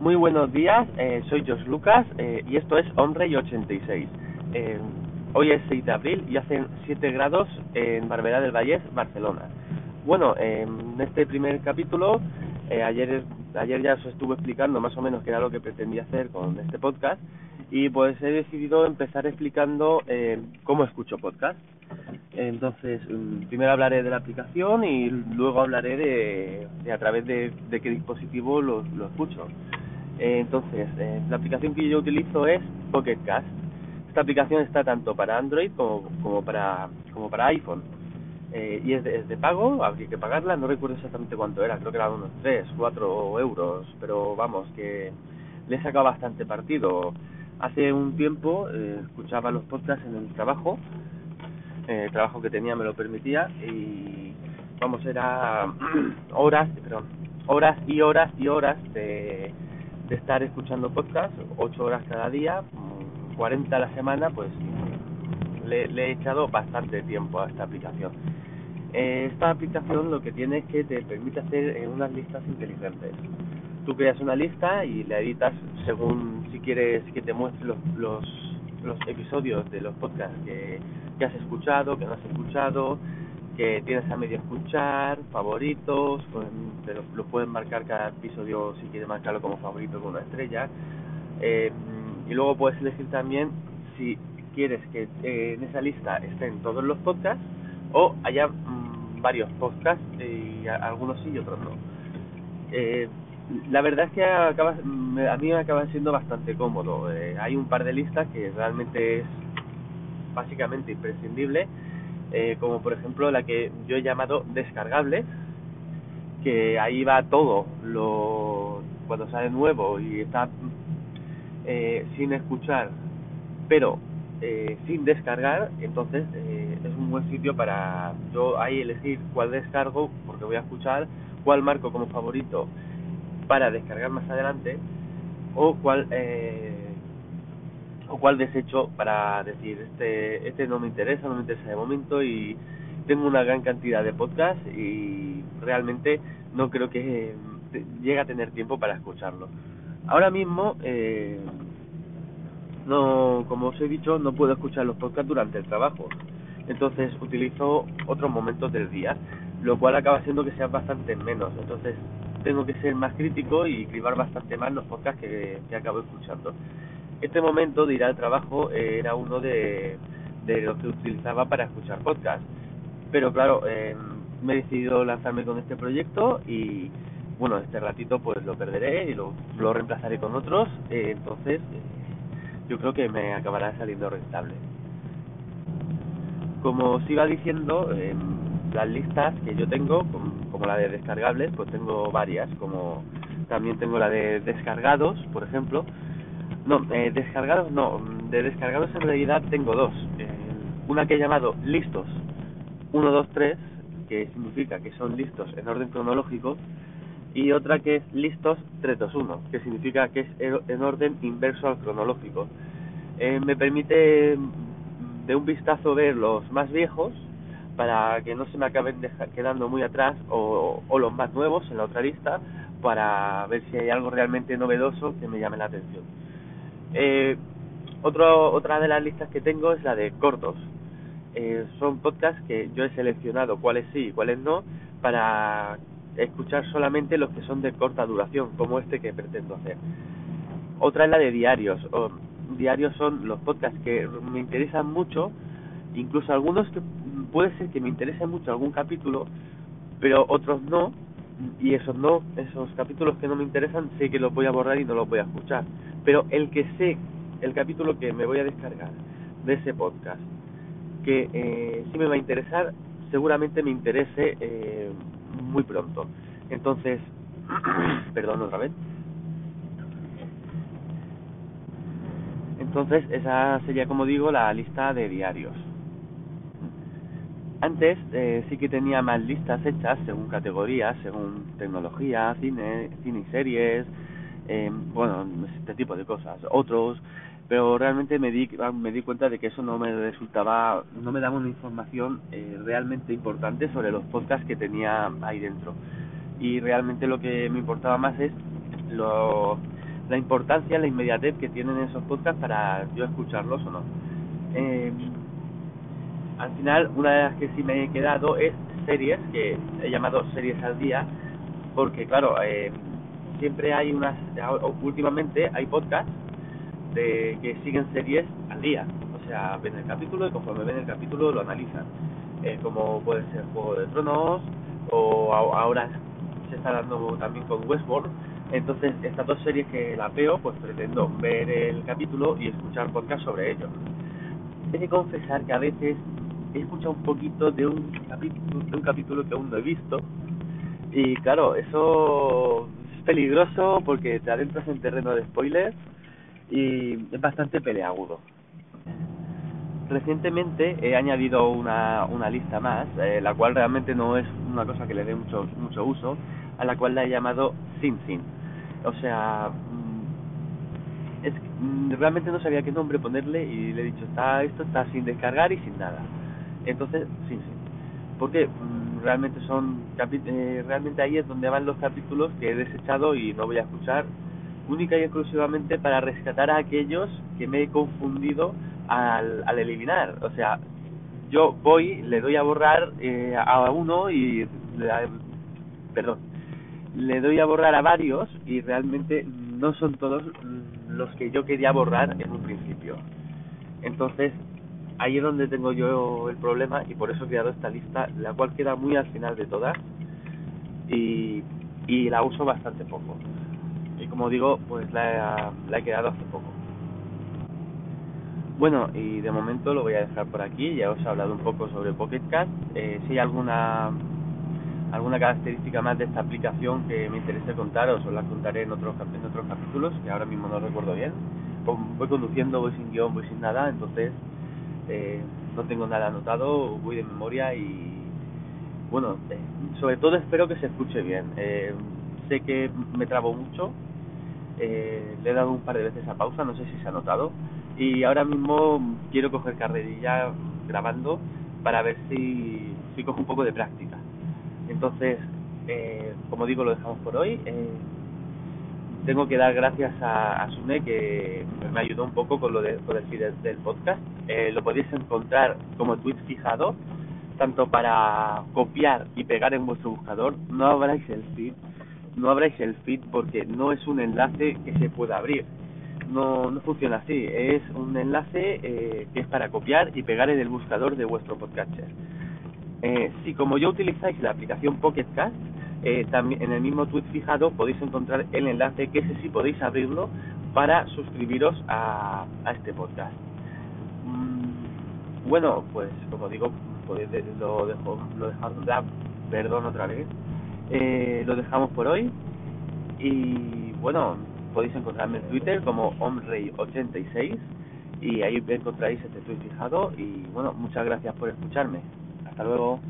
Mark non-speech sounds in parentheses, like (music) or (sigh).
Muy buenos días, eh, soy Jos Lucas eh, y esto es Onrey86. Eh, hoy es 6 de abril y hacen 7 grados en Barberá del Vallés, Barcelona. Bueno, en este primer capítulo, eh, ayer, ayer ya os estuve explicando más o menos qué era lo que pretendía hacer con este podcast y pues he decidido empezar explicando eh, cómo escucho podcast. Entonces, mm, primero hablaré de la aplicación y luego hablaré de, a través de, de qué dispositivo lo escucho. Eh, entonces, eh, la aplicación que yo utilizo es Pocket Cast. Esta aplicación está tanto para Android como, como para como para iPhone. Eh, y es de, es de pago, habría que pagarla, no recuerdo exactamente cuánto era, creo que eran unos 3, 4 euros, pero vamos, que le he sacado bastante partido. Hace un tiempo eh, escuchaba los podcasts en el trabajo, eh, el trabajo que tenía me lo permitía y vamos, era (clears throat) horas, perdón, horas y horas y horas de, de estar escuchando podcasts, 8 horas cada día, 40 a la semana, pues le, le he echado bastante tiempo a esta aplicación. Eh, esta aplicación lo que tiene es que te permite hacer eh, unas listas inteligentes. Tú creas una lista y la editas según si quieres que te muestre los, los, los episodios de los podcasts que, que has escuchado, que no has escuchado, que tienes a medio escuchar, favoritos, pues, te lo, pueden marcar cada episodio si quieres marcarlo como favorito con una estrella. Eh, y luego puedes elegir también si quieres que eh, en esa lista estén todos los podcasts o haya mmm, varios podcasts y a, algunos sí y otros no. Eh, la verdad es que acaba, a mí me acaba siendo bastante cómodo. Eh, hay un par de listas que realmente es básicamente imprescindible, eh, como por ejemplo la que yo he llamado descargables, que ahí va todo lo cuando sale nuevo y está eh, sin escuchar, pero eh, sin descargar, entonces eh, es un buen sitio para yo ahí elegir cuál descargo, porque voy a escuchar, cuál marco como favorito para descargar más adelante, o cuál eh, o cuál desecho para decir este este no me interesa, no me interesa de momento y tengo una gran cantidad de podcasts y realmente no creo que llegue a tener tiempo para escucharlo. Ahora mismo eh, no, como os he dicho, no puedo escuchar los podcasts durante el trabajo. Entonces utilizo otros momentos del día, lo cual acaba siendo que sean bastante menos. Entonces tengo que ser más crítico y cribar bastante más los podcasts que, que acabo escuchando. Este momento de ir al trabajo eh, era uno de, de los que utilizaba para escuchar podcasts. Pero claro, eh, me he decidido lanzarme con este proyecto y bueno, este ratito pues lo perderé y lo, lo reemplazaré con otros. Eh, entonces, eh, yo creo que me acabará saliendo rentable. Como os iba diciendo, eh, las listas que yo tengo, como la de descargables, pues tengo varias, como también tengo la de descargados, por ejemplo. No, eh, descargados no, de descargados en realidad tengo dos. Eh, una que he llamado listos 1, 2, 3, que significa que son listos en orden cronológico, y otra que es listos 3, 2, 1, que significa que es en orden inverso al cronológico. Eh, me permite de un vistazo ver los más viejos para que no se me acaben quedando muy atrás o, o los más nuevos en la otra lista para ver si hay algo realmente novedoso que me llame la atención. Eh, otro, otra de las listas que tengo es la de cortos. Eh, son podcasts que yo he seleccionado cuáles sí y cuáles no para escuchar solamente los que son de corta duración, como este que pretendo hacer. Otra es la de diarios. Diarios son los podcasts que me interesan mucho, incluso algunos que puede ser que me interese mucho algún capítulo, pero otros no, y esos no, esos capítulos que no me interesan, sé que los voy a borrar y no los voy a escuchar. Pero el que sé, el capítulo que me voy a descargar de ese podcast, que eh, sí me va a interesar, seguramente me interese eh, muy pronto. Entonces, (clears throat) perdón otra vez. Entonces, esa sería, como digo, la lista de diarios. Antes eh, sí que tenía más listas hechas según categorías, según tecnología, cine, cine y series, eh, bueno, este tipo de cosas. Otros, pero realmente me di, me di cuenta de que eso no me resultaba, no me daba una información eh, realmente importante sobre los podcasts que tenía ahí dentro. Y realmente lo que me importaba más es lo, la importancia, la inmediatez que tienen esos podcasts para yo escucharlos o no. Eh, al final, una de las que sí me he quedado es series, que he llamado series al día, porque claro, eh, siempre hay unas, últimamente hay podcasts de que siguen series al día, o sea, ven el capítulo y conforme ven el capítulo lo analizan, eh, como puede ser Juego de Tronos, o ahora se está dando también con Westworld, entonces estas dos series que la veo, pues pretendo ver el capítulo y escuchar podcast sobre ellos. He de confesar que a veces he escuchado un poquito de un capítulo, de un capítulo que aún no he visto, y claro, eso es peligroso porque te adentras en terreno de spoilers y es bastante peleagudo. Recientemente he añadido una, una lista más, eh, la cual realmente no es una cosa que le dé mucho, mucho uso, a la cual la he llamado Sin Sin. O sea, mm, es, mm, realmente no sabía qué nombre ponerle y le he dicho, está esto está sin descargar y sin nada. Entonces, Sin Sin. Porque realmente son eh, realmente ahí es donde van los capítulos que he desechado y no voy a escuchar. Única y exclusivamente para rescatar a aquellos que me he confundido al, al eliminar. O sea yo voy le doy a borrar eh, a uno y perdón le doy a borrar a varios y realmente no son todos los que yo quería borrar en un principio. Entonces ahí es donde tengo yo el problema y por eso he creado esta lista, la cual queda muy al final de todas y, la uso bastante poco. Y como digo, pues la, la he creado hace poco. Bueno, y de momento lo voy a dejar por aquí, ya os he hablado un poco sobre Pocket Cast. Eh, si hay alguna alguna característica más de esta aplicación que me interese contaros, os la contaré en otros, en otros capítulos, que ahora mismo no recuerdo bien. Voy conduciendo, voy sin guion, voy sin nada, entonces eh, no tengo nada anotado, voy de memoria y bueno, eh, sobre todo espero que se escuche bien. Eh, sé que me trabo mucho, eh, le he dado un par de veces a pausa, no sé si se ha notado, y ahora mismo quiero coger carrerilla grabando para ver si, si cojo un poco de práctica. Entonces, eh, como digo, lo dejamos por hoy. Eh, tengo que dar gracias a, a Sune que me ayudó un poco con lo de, con el feed del podcast. Eh, lo podéis encontrar como tweet fijado, tanto para copiar y pegar en vuestro buscador. No abráis el feed, no abráis el feed porque no es un enlace que se pueda abrir. No, no funciona así, es un enlace eh, que es para copiar y pegar en el buscador de vuestro podcatcher. Eh, si como yo utilizáis la aplicación Pocket Cast, eh, también en el mismo tweet fijado podéis encontrar el enlace que ese sí podéis abrirlo para suscribiros a, a este podcast. Bueno, pues como digo, podéis, lo dejo, lo dejamos, perdón otra vez, eh, lo dejamos por hoy y bueno, podéis encontrarme en Twitter como omrey86 y ahí encontraréis este tweet fijado y bueno, muchas gracias por escucharme. Hasta luego.